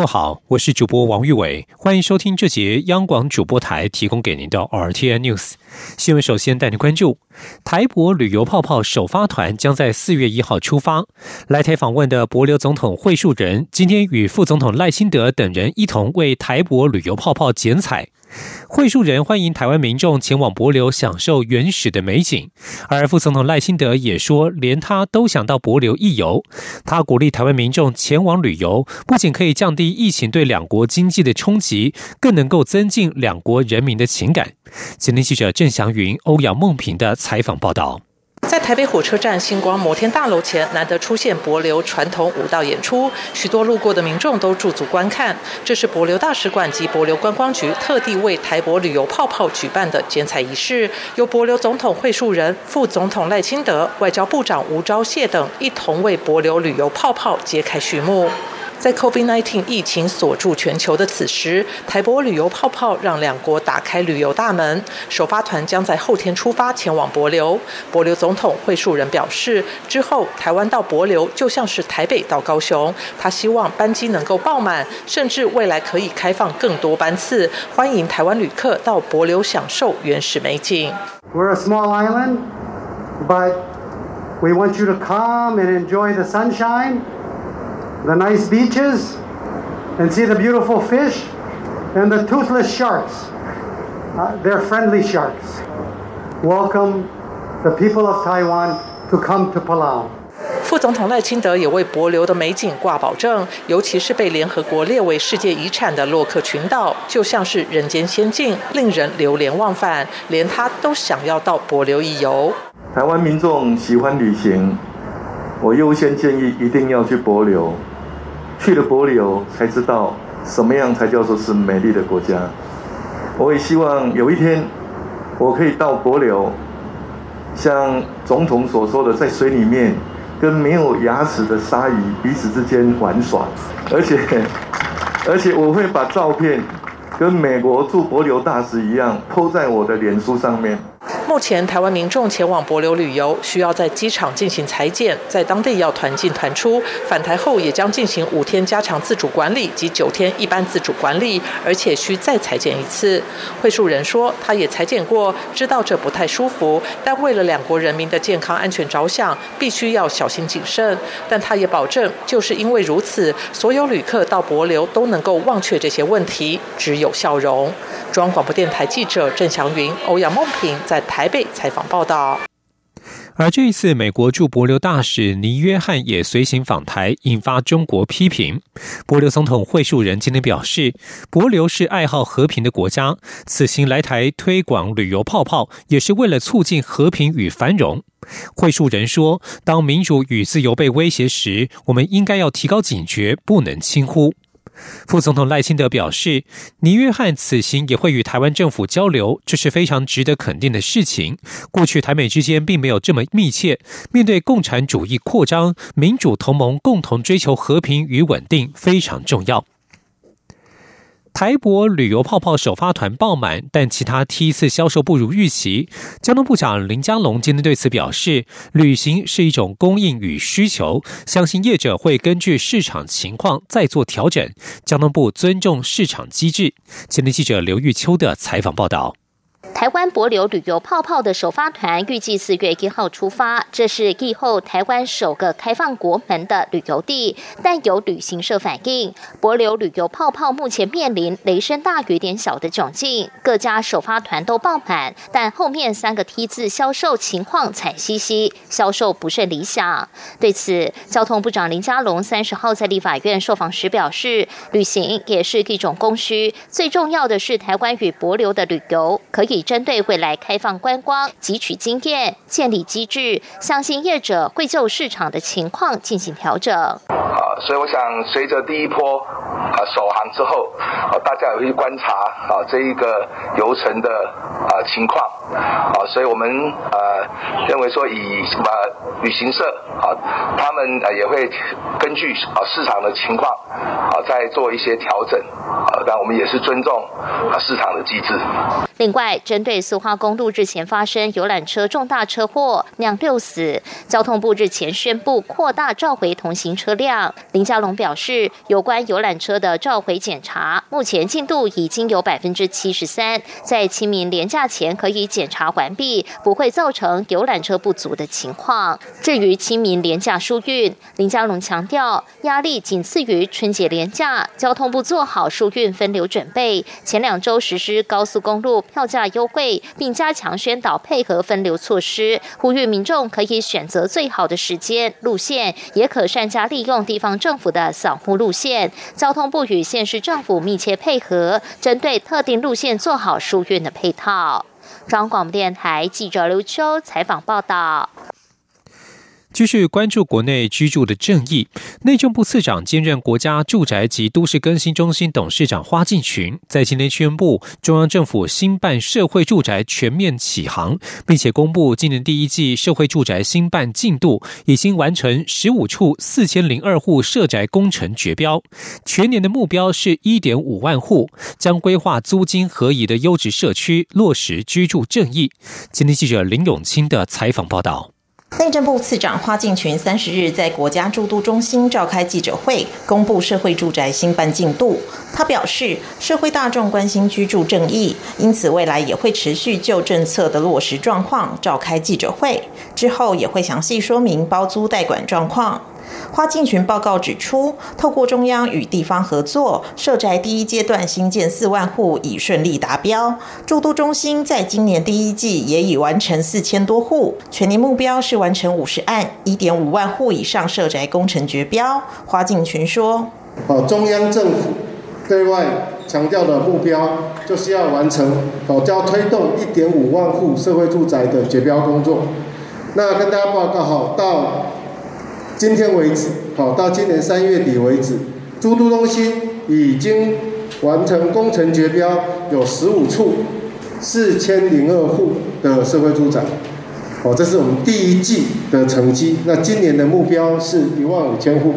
各位好，我是主播王玉伟，欢迎收听这节央广主播台提供给您的 RTN News 新闻。首先带您关注台博旅游泡泡首发团将在四月一号出发，来台访问的博流总统惠树人今天与副总统赖清德等人一同为台博旅游泡泡剪彩。会树人欢迎台湾民众前往博流享受原始的美景，而副总统赖清德也说，连他都想到博流一游。他鼓励台湾民众前往旅游，不仅可以降低疫情对两国经济的冲击，更能够增进两国人民的情感。今天记者郑祥云、欧阳梦平的采访报道。在台北火车站星光摩天大楼前，难得出现柏流传统舞蹈演出，许多路过的民众都驻足观看。这是柏流大使馆及柏流观光局特地为台博旅游泡泡举办的剪彩仪式，由柏流总统惠树人、副总统赖清德、外交部长吴钊燮等一同为柏流旅游泡泡揭开序幕。在 COVID-19 疫情锁住全球的此时，台博旅游泡泡让两国打开旅游大门。首发团将在后天出发前往博流。博流总统惠树人表示，之后台湾到博流就像是台北到高雄。他希望班机能够爆满，甚至未来可以开放更多班次，欢迎台湾旅客到博流享受原始美景。We're a small island, but we want you to come and enjoy the sunshine. The nice beaches and see the beautiful fish and the toothless sharks. Uh, they're friendly sharks. Welcome the people of Taiwan to come to Palau. 副总统赖清德也为博流的美景挂保证，尤其是被联合国列为世界遗产的洛克群岛，就像是人间仙境，令人流连忘返，连他都想要到博流一游。台湾民众喜欢旅行，我优先建议一定要去博流。去了博流才知道什么样才叫做是美丽的国家。我也希望有一天我可以到博流，像总统所说的，在水里面跟没有牙齿的鲨鱼彼此之间玩耍，而且而且我会把照片跟美国驻博流大使一样，铺在我的脸书上面。目前，台湾民众前往博流旅游，需要在机场进行裁剪，在当地要团进团出。返台后也将进行五天加强自主管理及九天一般自主管理，而且需再裁剪一次。会述人说，他也裁剪过，知道这不太舒服，但为了两国人民的健康安全着想，必须要小心谨慎。但他也保证，就是因为如此，所有旅客到博流都能够忘却这些问题，只有笑容。中央广播电台记者郑祥云、欧阳梦平在台台北采访报道。而这一次，美国驻博流大使尼约翰也随行访台，引发中国批评。博流总统惠树人今天表示，博流是爱好和平的国家，此行来台推广旅游泡泡，也是为了促进和平与繁荣。惠树人说，当民主与自由被威胁时，我们应该要提高警觉，不能轻忽。副总统赖清德表示，尼约翰此行也会与台湾政府交流，这是非常值得肯定的事情。过去台美之间并没有这么密切。面对共产主义扩张，民主同盟共同追求和平与稳定非常重要。台博旅游泡泡首发团爆满，但其他梯次销售不如预期。交通部长林佳龙今天对此表示，旅行是一种供应与需求，相信业者会根据市场情况再做调整。交通部尊重市场机制。今天记者刘玉秋的采访报道。台湾博流旅游泡泡的首发团预计四月一号出发，这是疫后台湾首个开放国门的旅游地。但有旅行社反映，博流旅游泡泡目前面临雷声大雨点小的窘境，各家首发团都爆满，但后面三个梯次销售情况惨兮兮，销售不甚理想。对此，交通部长林佳龙三十号在立法院受访时表示，旅行也是一种供需，最重要的是台湾与博流的旅游可以。针对未来开放观光汲取经验，建立机制，相信业者会就市场的情况进行调整。啊，所以我想随着第一波啊首航之后，啊大家也会观察啊这一个游程的啊情况啊，所以我们呃认为说以什么旅行社啊，他们啊也会根据啊市场的情况在做一些调整啊，但我们也是尊重啊市场的机制。另外，针对苏花公路日前发生游览车重大车祸酿六死，交通部日前宣布扩大召回同行车辆。林佳龙表示，有关游览车的召回检查，目前进度已经有百分之七十三，在清明廉假前可以检查完毕，不会造成游览车不足的情况。至于清明廉价疏运，林佳龙强调，压力仅次于春节连价，交通部做好疏运分流准备。前两周实施高速公路票价优惠，并加强宣导配合分流措施，呼吁民众可以选择最好的时间路线，也可善加利用地方政府的扫护路线。交通部与县市政府密切配合，针对特定路线做好疏运的配套。中央广播电台记者刘秋采访报道。继续关注国内居住的正义。内政部次长兼任国家住宅及都市更新中心董事长花敬群在今天宣布，中央政府新办社会住宅全面起航，并且公布今年第一季社会住宅新办进度，已经完成十五处四千零二户社宅工程绝标，全年的目标是一点五万户，将规划租金合宜的优质社区，落实居住正义。今天记者林永清的采访报道。内政部次长花敬群三十日在国家住都中心召开记者会，公布社会住宅新办进度。他表示，社会大众关心居住正义，因此未来也会持续就政策的落实状况召开记者会，之后也会详细说明包租代管状况。花敬群报告指出，透过中央与地方合作，社宅第一阶段新建四万户已顺利达标。住都中心在今年第一季也已完成四千多户，全年目标是完成五十案，一点五万户以上社宅工程绝标。花敬群说：“哦，中央政府对外强调的目标就是要完成哦，要推动一点五万户社会住宅的绝标工作。那跟大家报告好到。”今天为止，好到今年三月底为止，诸都中心已经完成工程绝标有十五处，四千零二户的社会住宅，好，这是我们第一季的成绩。那今年的目标是一万五千户。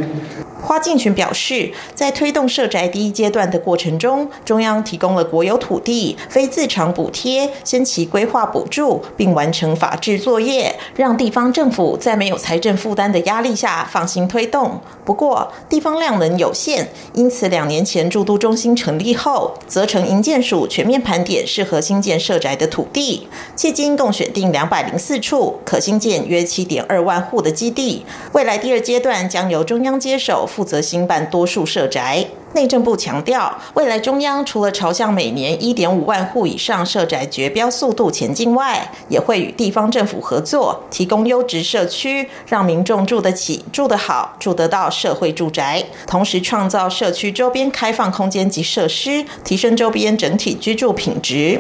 花敬群表示，在推动社宅第一阶段的过程中，中央提供了国有土地、非自偿补贴、先期规划补助，并完成法制作业，让地方政府在没有财政负担的压力下放心推动。不过，地方量能有限，因此两年前驻都中心成立后，责成营建署全面盘点适合新建社宅的土地，迄今共选定两百零四处，可新建约七点二万户的基地。未来第二阶段将由中央接手。负责兴办多数社宅，内政部强调，未来中央除了朝向每年一点五万户以上社宅绝标速度前进外，也会与地方政府合作，提供优质社区，让民众住得起、住得好、住得到社会住宅，同时创造社区周边开放空间及设施，提升周边整体居住品质。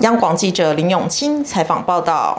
央广记者林永清采访报道。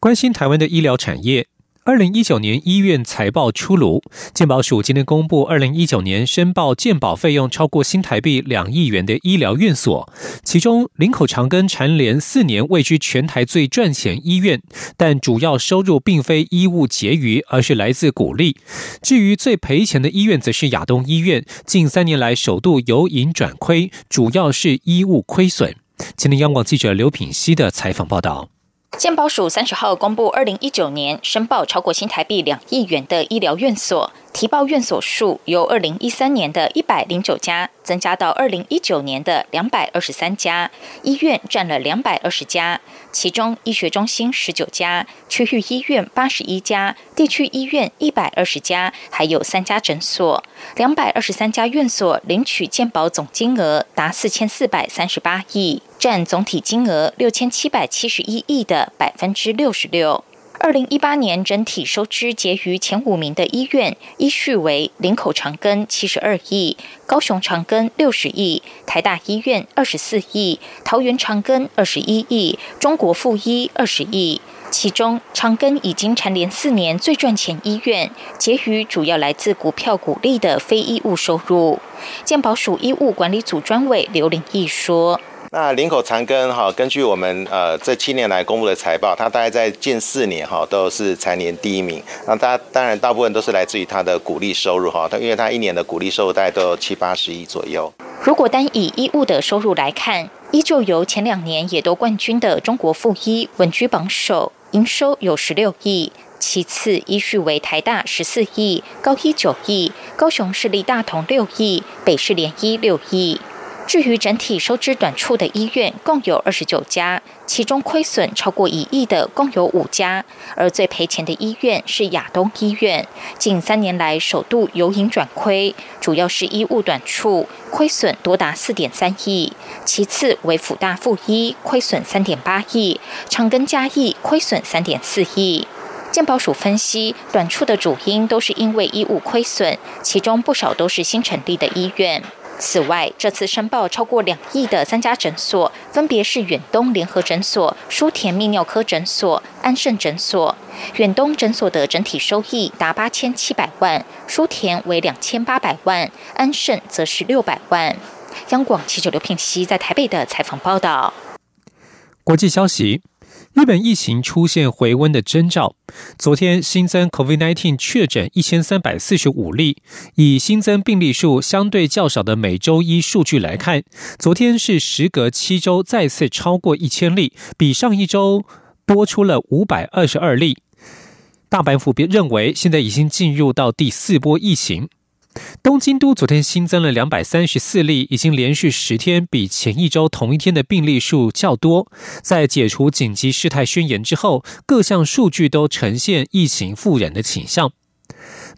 关心台湾的医疗产业。二零一九年医院财报出炉，健保署今天公布，二零一九年申报健保费用超过新台币两亿元的医疗院所，其中林口长庚蝉联四年位居全台最赚钱医院，但主要收入并非医务结余，而是来自股利。至于最赔钱的医院，则是亚东医院，近三年来首度由盈转亏，主要是医务亏损。今天央广记者刘品熙的采访报道。健保署三十号公布，二零一九年申报超过新台币两亿元的医疗院所。提报院所数由二零一三年的一百零九家增加到二零一九年的两百二十三家，医院占了两百二十家，其中医学中心十九家，区域医院八十一家，地区医院一百二十家，还有三家诊所。两百二十三家院所领取健保总金额达四千四百三十八亿，占总体金额六千七百七十一亿的百分之六十六。二零一八年整体收支结余前五名的医院依序为林口长庚七十二亿、高雄长庚六十亿、台大医院二十四亿、桃园长庚二十一亿、中国附医二十亿。其中长庚已经蝉联四年最赚钱医院，结余主要来自股票股利的非医务收入。健保署医务管理组专委刘玲义说。那林口长庚哈，根据我们呃这七年来公布的财报，它大概在近四年哈都是财年第一名。那大当然大部分都是来自于它的股利收入哈，它因为它一年的股利收入大概都有七八十亿左右。如果单以衣物的收入来看，依旧由前两年也都冠军的中国附医稳居榜首，营收有十六亿。其次依序为台大十四亿，高一九亿，高雄市立大同六亿，北市联医六亿。至于整体收支短处的医院，共有二十九家，其中亏损超过一亿的共有五家，而最赔钱的医院是亚东医院，近三年来首度由盈转亏，主要是医务短处，亏损多达四点三亿。其次为辅大附一，亏损三点八亿，长庚嘉义亏损三点四亿。健保署分析，短处的主因都是因为医务亏损，其中不少都是新成立的医院。此外，这次申报超过两亿的三家诊所，分别是远东联合诊所、舒田泌尿科诊所、安盛诊所。远东诊所的整体收益达八千七百万，舒田为两千八百万，安盛则是六百万。央广七九刘聘熙在台北的采访报道。国际消息。日本疫情出现回温的征兆。昨天新增 COVID-19 确诊一千三百四十五例，以新增病例数相对较少的每周一数据来看，昨天是时隔七周再次超过一千例，比上一周多出了五百二十二例。大阪府别认为，现在已经进入到第四波疫情。东京都昨天新增了两百三十四例，已经连续十天比前一周同一天的病例数较多。在解除紧急事态宣言之后，各项数据都呈现疫情复燃的倾向。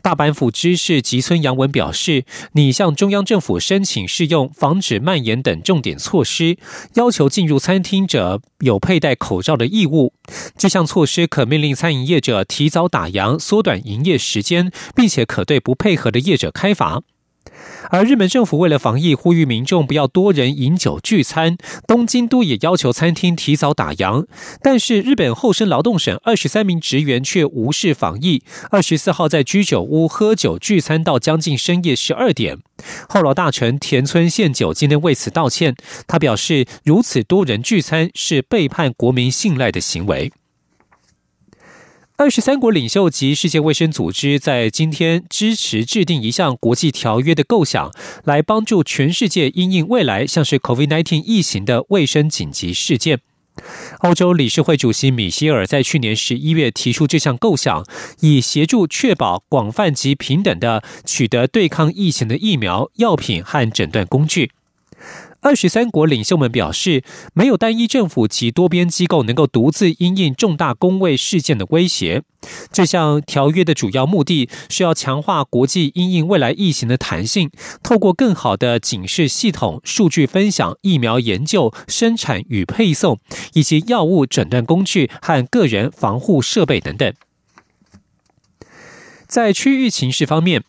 大阪府知事吉村洋文表示，拟向中央政府申请适用防止蔓延等重点措施，要求进入餐厅者有佩戴口罩的义务。这项措施可命令餐饮业者提早打烊、缩短营业时间，并且可对不配合的业者开罚。而日本政府为了防疫，呼吁民众不要多人饮酒聚餐。东京都也要求餐厅提早打烊，但是日本厚生劳动省二十三名职员却无视防疫，二十四号在居酒屋喝酒聚餐到将近深夜十二点。后老大臣田村宪久今天为此道歉，他表示如此多人聚餐是背叛国民信赖的行为。二十三国领袖及世界卫生组织在今天支持制定一项国际条约的构想，来帮助全世界因应未来像是 COVID-19 疫情的卫生紧急事件。欧洲理事会主席米歇尔在去年十一月提出这项构想，以协助确保广泛及平等的取得对抗疫情的疫苗、药品和诊断工具。二十三国领袖们表示，没有单一政府及多边机构能够独自因应重大公卫事件的威胁。这项条约的主要目的是要强化国际因应未来疫情的弹性，透过更好的警示系统、数据分享、疫苗研究、生产与配送，以及药物诊断工具和个人防护设备等等。在区域情势方面。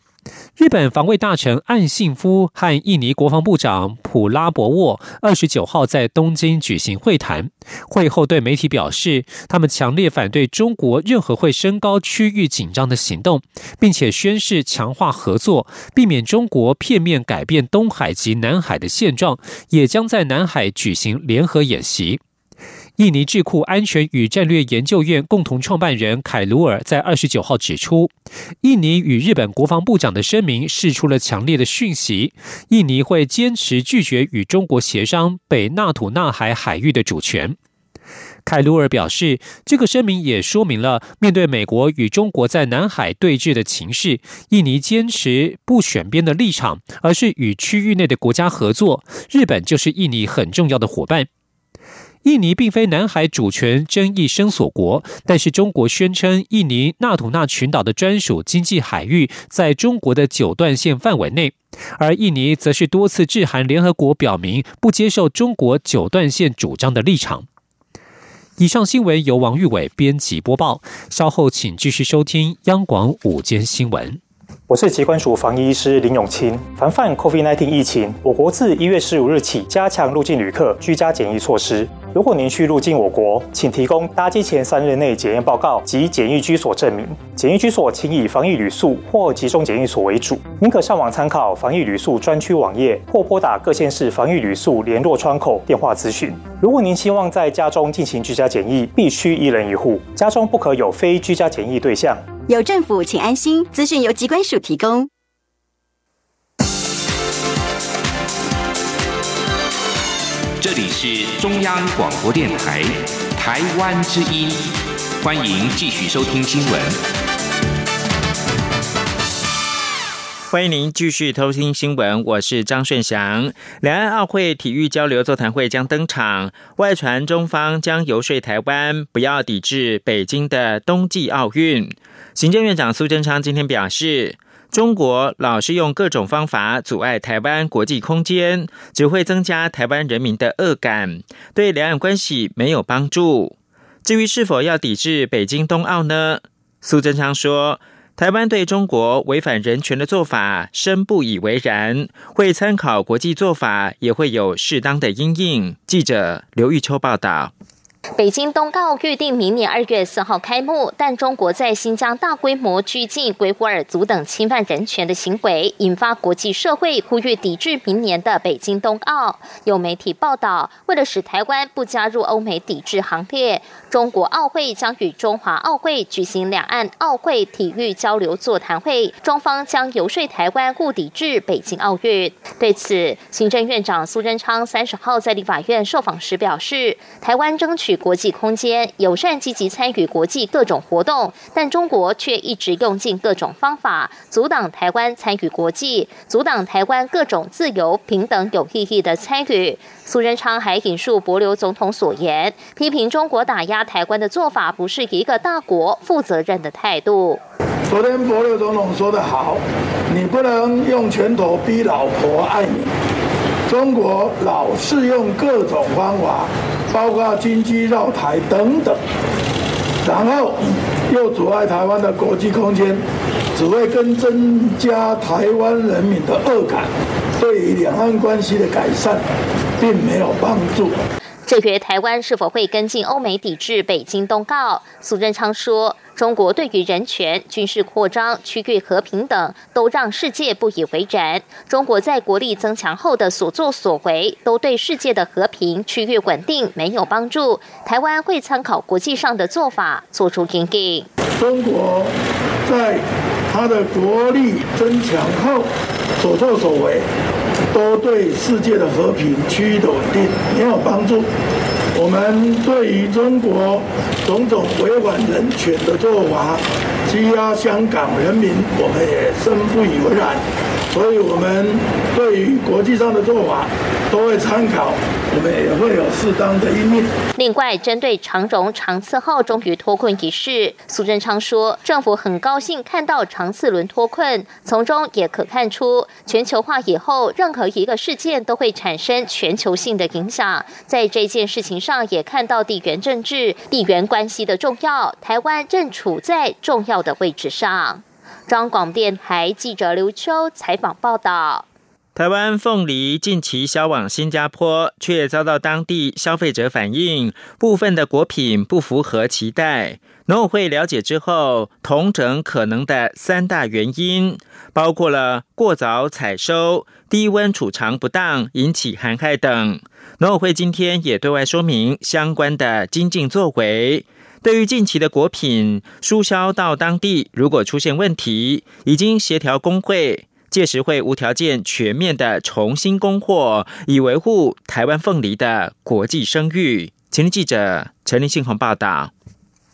日本防卫大臣岸信夫和印尼国防部长普拉博沃二十九号在东京举行会谈。会后对媒体表示，他们强烈反对中国任何会升高区域紧张的行动，并且宣誓强化合作，避免中国片面改变东海及南海的现状，也将在南海举行联合演习。印尼智库安全与战略研究院共同创办人凯鲁尔在二十九号指出，印尼与日本国防部长的声明释出了强烈的讯息：印尼会坚持拒绝与中国协商北纳土纳海海域的主权。凯鲁尔表示，这个声明也说明了，面对美国与中国在南海对峙的情势，印尼坚持不选边的立场，而是与区域内的国家合作。日本就是印尼很重要的伙伴。印尼并非南海主权争议声索国，但是中国宣称印尼纳土纳群岛的专属经济海域在中国的九段线范围内，而印尼则是多次致函联合国，表明不接受中国九段线主张的立场。以上新闻由王玉伟编辑播报，稍后请继续收听央广午间新闻。我是疾管署防疫医师林永清。防范 COVID-19 疫情，我国自一月十五日起加强入境旅客居家检疫措施。如果您需入境我国，请提供搭机前三日内检验报告及检疫居所证明。检疫居所请以防疫旅宿或集中检疫所为主。您可上网参考防疫旅宿专区网页，或拨打各县市防疫旅宿联络窗口电话咨询。如果您希望在家中进行居家检疫，必须一人一户，家中不可有非居家检疫对象。有政府，请安心。资讯由机关署提供。这里是中央广播电台台湾之音，欢迎继续收听新闻。欢迎您继续偷听新闻，我是张顺祥。两岸奥会体育交流座谈会将登场，外传中方将游说台湾不要抵制北京的冬季奥运。行政院长苏贞昌今天表示，中国老是用各种方法阻碍台湾国际空间，只会增加台湾人民的恶感，对两岸关系没有帮助。至于是否要抵制北京冬奥呢？苏贞昌说，台湾对中国违反人权的做法深不以为然，会参考国际做法，也会有适当的应应。记者刘玉秋报道。北京冬奥预定明年二月四号开幕，但中国在新疆大规模拘禁维吾尔族等侵犯人权的行为，引发国际社会呼吁抵制明年的北京冬奥。有媒体报道，为了使台湾不加入欧美抵制行列，中国奥会将与中华奥会举行两岸奥会体育交流座谈会，中方将游说台湾故抵制北京奥运。对此，行政院长苏贞昌三十号在立法院受访时表示，台湾争取。国际空间友善积极参与国际各种活动，但中国却一直用尽各种方法阻挡台湾参与国际，阻挡台湾各种自由、平等、有意义的参与。苏仁昌还引述博留总统所言，批评中国打压台湾的做法不是一个大国负责任的态度。昨天博留总统说得好，你不能用拳头逼老婆爱你。中国老是用各种方法。包括经济绕台等等，然后又阻碍台湾的国际空间，只会更增加台湾人民的恶感，对于两岸关系的改善并没有帮助。至于台湾是否会跟进欧美抵制北京冬告，苏贞昌说。中国对于人权、军事扩张、区域和平等，都让世界不以为然。中国在国力增强后的所作所为，都对世界的和平、区域稳定没有帮助。台湾会参考国际上的做法，做出应对。中国在他的国力增强后所作所为，都对世界的和平、区域的稳定没有帮助。我们对于中国种种违反人权的做法，欺压香港人民，我们也深不以为然。所以，我们对于国际上的做法都会参考，我们也会有适当的应对。另外，针对长荣长次号终于脱困一事，苏贞昌说，政府很高兴看到长次轮脱困，从中也可看出全球化以后，任何一个事件都会产生全球性的影响。在这件事情上，也看到地缘政治、地缘关系的重要，台湾正处在重要的位置上。中广电台记者刘秋采访报道：台湾凤梨近期销往新加坡，却遭到当地消费者反映，部分的果品不符合期待。农委会了解之后，同整可能的三大原因，包括了过早采收、低温储藏不当引起寒害等。农委会今天也对外说明相关的精进作为。对于近期的果品输销到当地，如果出现问题，已经协调工会，届时会无条件全面的重新供货，以维护台湾凤梨的国际声誉。前天记者陈立信鸿报道。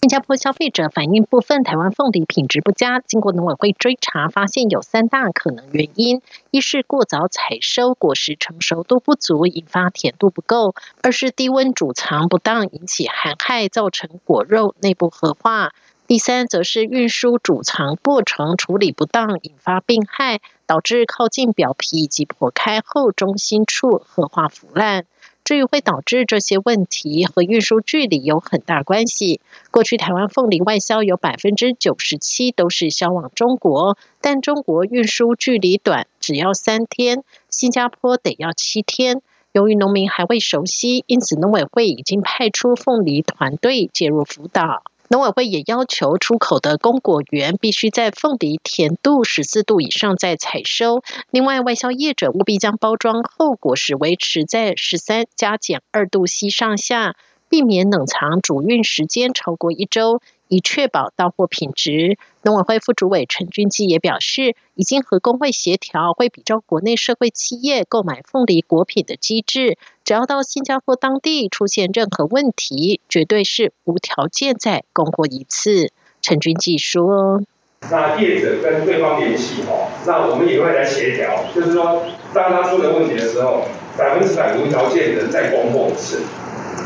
新加坡消费者反映，部分台湾凤梨品质不佳。经过农委会追查，发现有三大可能原因：一是过早采收，果实成熟度不足，引发甜度不够；二是低温储藏不当，引起寒害，造成果肉内部核化；第三，则是运输储藏过程处理不当，引发病害，导致靠近表皮以及破开后中心处褐化腐烂。至于会导致这些问题和运输距离有很大关系。过去台湾凤梨外销有百分之九十七都是销往中国，但中国运输距离短，只要三天，新加坡得要七天。由于农民还未熟悉，因此农委会已经派出凤梨团队介入辅导。农委会也要求出口的公果园必须在凤梨甜度十四度以上再采收。另外，外销业者务必将包装后果实维持在十三加减二度 C 上下，避免冷藏主运时间超过一周。以确保到货品质，农委会副主委陈俊基也表示，已经和工会协调，会比照国内社会企业购买凤梨果品的机制，只要到新加坡当地出现任何问题，绝对是无条件再供货一次。陈俊基说：“那业者跟对方联系哦，那我们也会来协调，就是说，当他出了问题的时候，百分之百无条件的再供货一次。”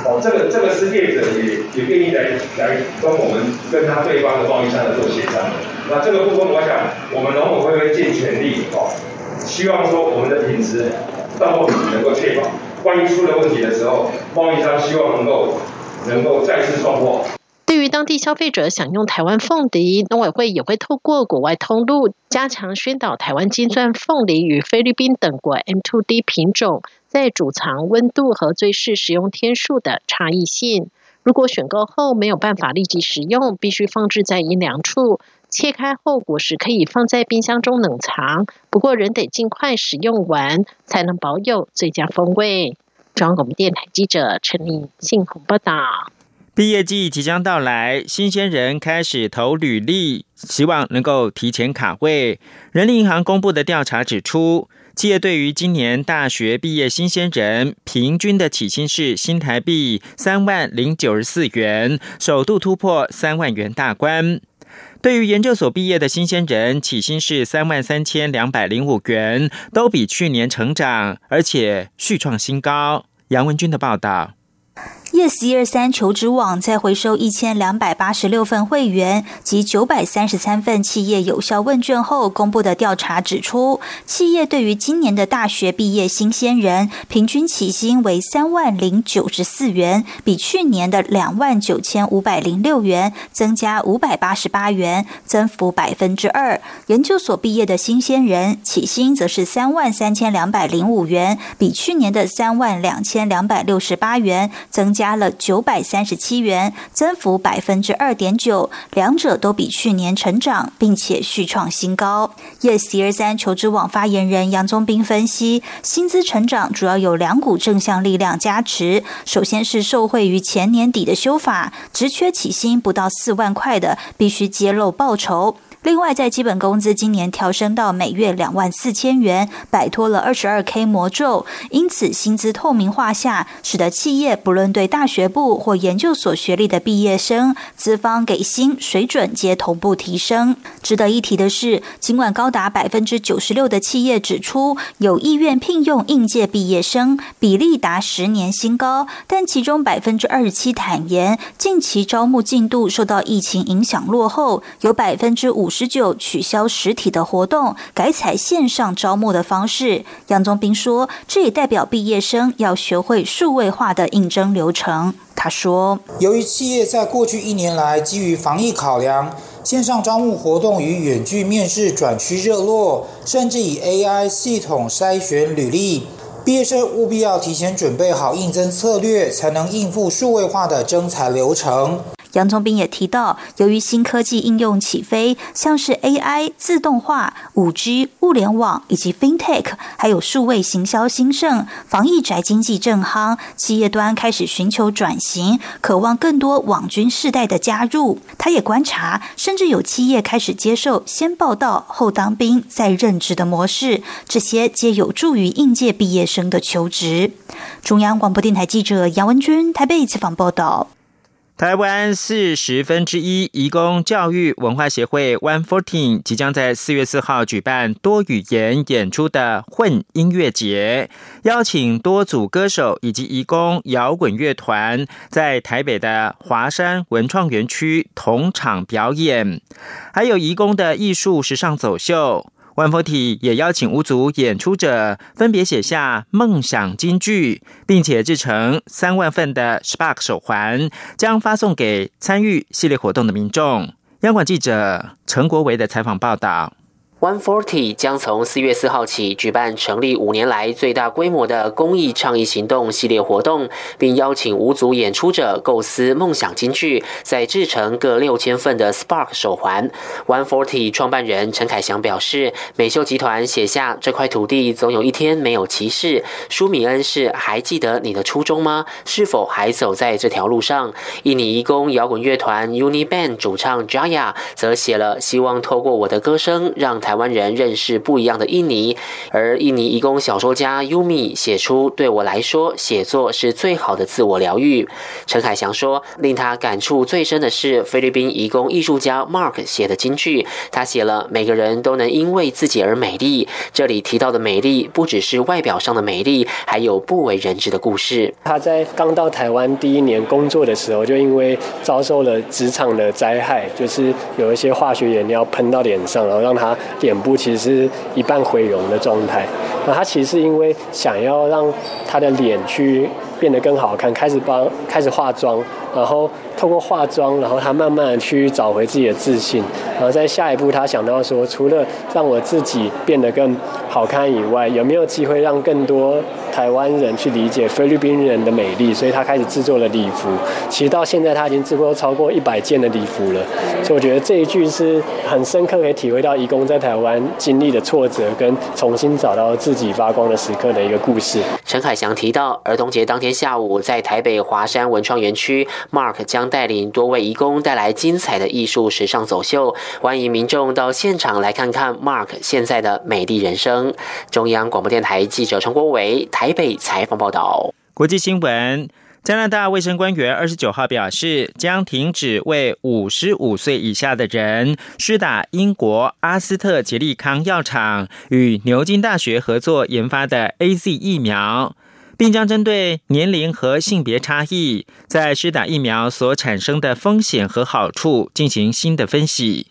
哦，这个这个是业者也也愿意来来跟我们跟他对方的贸易商来做协商。那这个部分，我想我们农委会会尽全力哦，希望说我们的品质到货品能够确保，万一出了问题的时候，贸易商希望能够能够再次送货。对于当地消费者想用台湾凤梨，农委会也会透过国外通路加强宣导台湾金钻凤梨与菲律宾等国 M2D 品种在储藏温度和最适使用天数的差异性。如果选购后没有办法立即食用，必须放置在阴凉处。切开后果实可以放在冰箱中冷藏，不过仍得尽快食用完，才能保有最佳风味。中央广播电台记者陈立信报道。毕业季即将到来，新鲜人开始投履历，希望能够提前卡位。人力银行公布的调查指出，企业对于今年大学毕业新鲜人平均的起薪是新台币三万零九十四元，首度突破三万元大关。对于研究所毕业的新鲜人，起薪是三万三千两百零五元，都比去年成长，而且续创新高。杨文军的报道。Yes 一二三求职网在回收一千两百八十六份会员及九百三十三份企业有效问卷后公布的调查指出，企业对于今年的大学毕业新鲜人平均起薪为三万零九十四元，比去年的两万九千五百零六元增加五百八十八元，增幅百分之二。研究所毕业的新鲜人起薪则是三万三千两百零五元，比去年的三万两千两百六十八元增加。加了九百三十七元，增幅百分之二点九，两者都比去年成长，并且续创新高。Yes 二三求职网发言人杨宗斌分析，薪资成长主要有两股正向力量加持。首先是受惠于前年底的修法，职缺起薪不到四万块的，必须揭露报酬。另外，在基本工资今年调升到每月两万四千元，摆脱了二十二 K 魔咒，因此薪资透明化下，使得企业不论对大学部或研究所学历的毕业生，资方给薪水准皆同步提升。值得一提的是，尽管高达百分之九十六的企业指出有意愿聘用应届毕业生，比例达十年新高，但其中百分之二十七坦言，近期招募进度受到疫情影响落后，有百分之五。十九取消实体的活动，改采线上招募的方式。杨宗斌说，这也代表毕业生要学会数位化的应征流程。他说，由于企业在过去一年来基于防疫考量，线上招募活动与远距面试转趋热络，甚至以 AI 系统筛选履历，毕业生务必要提前准备好应征策略，才能应付数位化的征才流程。杨宗斌也提到，由于新科技应用起飞，像是 AI、自动化、五 G、物联网以及 FinTech，还有数位行销兴盛，防疫宅经济正夯，企业端开始寻求转型，渴望更多网军世代的加入。他也观察，甚至有企业开始接受先报道后当兵再任职的模式，这些皆有助于应届毕业生的求职。中央广播电台记者杨文君台北采访报道。台湾四十分之一移工教育文化协会 One Fourteen 即将在四月四号举办多语言演出的混音乐节，邀请多组歌手以及移工摇滚乐团在台北的华山文创园区同场表演，还有移工的艺术时尚走秀。万佛体也邀请五组演出者分别写下梦想金句，并且制成三万份的 Spark 手环，将发送给参与系列活动的民众。央广记者陈国维的采访报道。One Forty 将从四月四号起举办成立五年来最大规模的公益倡议行动系列活动，并邀请五组演出者构思梦想金句，再制成各六千份的 Spark 手环。One Forty 创办人陈凯祥表示，美秀集团写下这块土地总有一天没有歧视。舒米恩是还记得你的初衷吗？是否还走在这条路上？印尼移工摇滚乐团 Uni Band 主唱 Jaya 则写了希望透过我的歌声让台。湾人认识不一样的印尼，而印尼移工小说家 Yumi 写出：“对我来说，写作是最好的自我疗愈。”陈海祥说：“令他感触最深的是菲律宾移工艺术家 Mark 写的金句。他写了：‘每个人都能因为自己而美丽。’这里提到的美丽，不只是外表上的美丽，还有不为人知的故事。他在刚到台湾第一年工作的时候，就因为遭受了职场的灾害，就是有一些化学原料喷到脸上，然后让他。脸部其实是一半毁容的状态，那他其实是因为想要让他的脸去变得更好看，开始帮开始化妆，然后。透过化妆，然后他慢慢去找回自己的自信，然后在下一步，他想到说，除了让我自己变得更好看以外，有没有机会让更多台湾人去理解菲律宾人的美丽？所以他开始制作了礼服。其实到现在，他已经制作超过一百件的礼服了。所以我觉得这一句是很深刻，可以体会到义工在台湾经历的挫折，跟重新找到自己发光的时刻的一个故事。陈凯祥提到，儿童节当天下午，在台北华山文创园区，Mark 将带领多位义工带来精彩的艺术时尚走秀，欢迎民众到现场来看看 Mark 现在的美丽人生。中央广播电台记者陈国伟台北采访报道。国际新闻：加拿大卫生官员二十九号表示，将停止为五十五岁以下的人施打英国阿斯特捷利康药厂与牛津大学合作研发的 A Z 疫苗。并将针对年龄和性别差异，在施打疫苗所产生的风险和好处进行新的分析。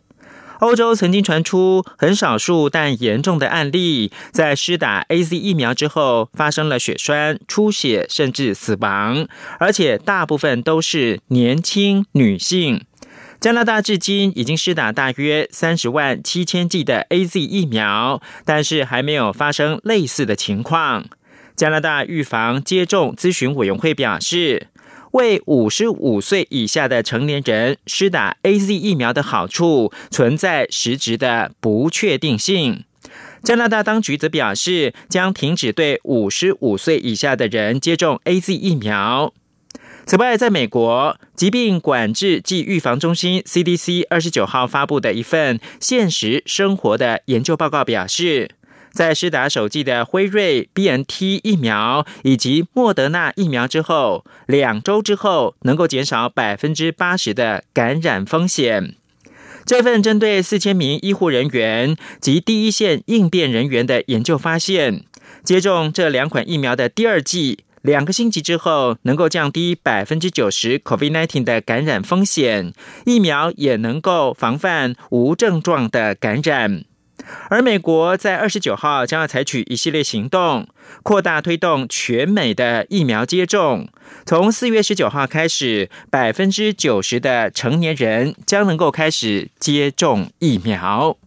欧洲曾经传出很少数但严重的案例，在施打 A Z 疫苗之后发生了血栓、出血甚至死亡，而且大部分都是年轻女性。加拿大至今已经施打大约三十万七千剂的 A Z 疫苗，但是还没有发生类似的情况。加拿大预防接种咨询委员会表示，为五十五岁以下的成年人施打 A Z 疫苗的好处存在实质的不确定性。加拿大当局则表示，将停止对五十五岁以下的人接种 A Z 疫苗。此外，在美国疾病管制及预防中心 C D C 二十九号发布的一份现实生活的研究报告表示。在施打首剂的辉瑞 B N T 疫苗以及莫德纳疫苗之后，两周之后能够减少百分之八十的感染风险。这份针对四千名医护人员及第一线应变人员的研究发现，接种这两款疫苗的第二剂两个星期之后，能够降低百分之九十 COVID-19 的感染风险。疫苗也能够防范无症状的感染。而美国在二十九号将要采取一系列行动，扩大推动全美的疫苗接种。从四月十九号开始，百分之九十的成年人将能够开始接种疫苗。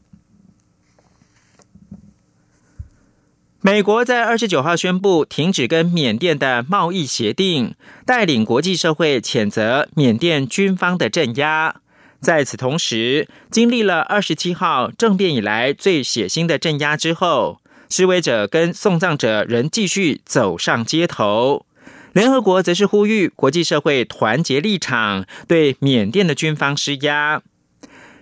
美国在二十九号宣布停止跟缅甸的贸易协定，带领国际社会谴责缅甸军方的镇压。在此同时，经历了二十七号政变以来最血腥的镇压之后，示威者跟送葬者仍继续走上街头。联合国则是呼吁国际社会团结立场，对缅甸的军方施压。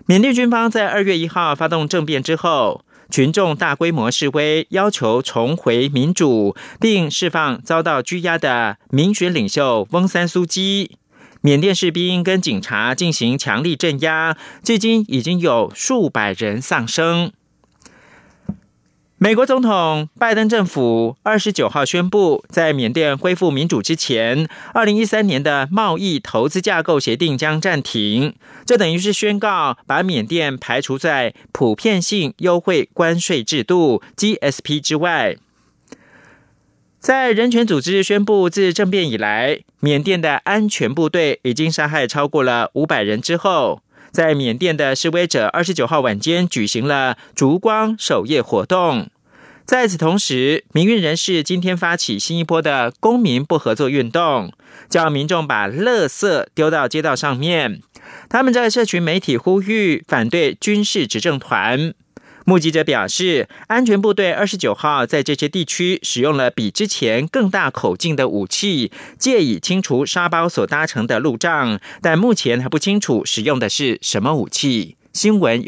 缅甸军方在二月一号发动政变之后，群众大规模示威，要求重回民主，并释放遭到拘押的民选领袖翁三苏基。缅甸士兵跟警察进行强力镇压，至今已经有数百人丧生。美国总统拜登政府二十九号宣布，在缅甸恢复民主之前，二零一三年的贸易投资架构协定将暂停。这等于是宣告把缅甸排除在普遍性优惠关税制度 （GSP） 之外。在人权组织宣布自政变以来，缅甸的安全部队已经杀害超过了五百人之后。在缅甸的示威者二十九号晚间举行了烛光守夜活动。在此同时，民运人士今天发起新一波的公民不合作运动，叫民众把垃圾丢到街道上面。他们在社群媒体呼吁反对军事执政团。目击者表示，安全部队二十九号在这些地区使用了比之前更大口径的武器，借以清除沙包所搭成的路障，但目前还不清楚使用的是什么武器。新闻有。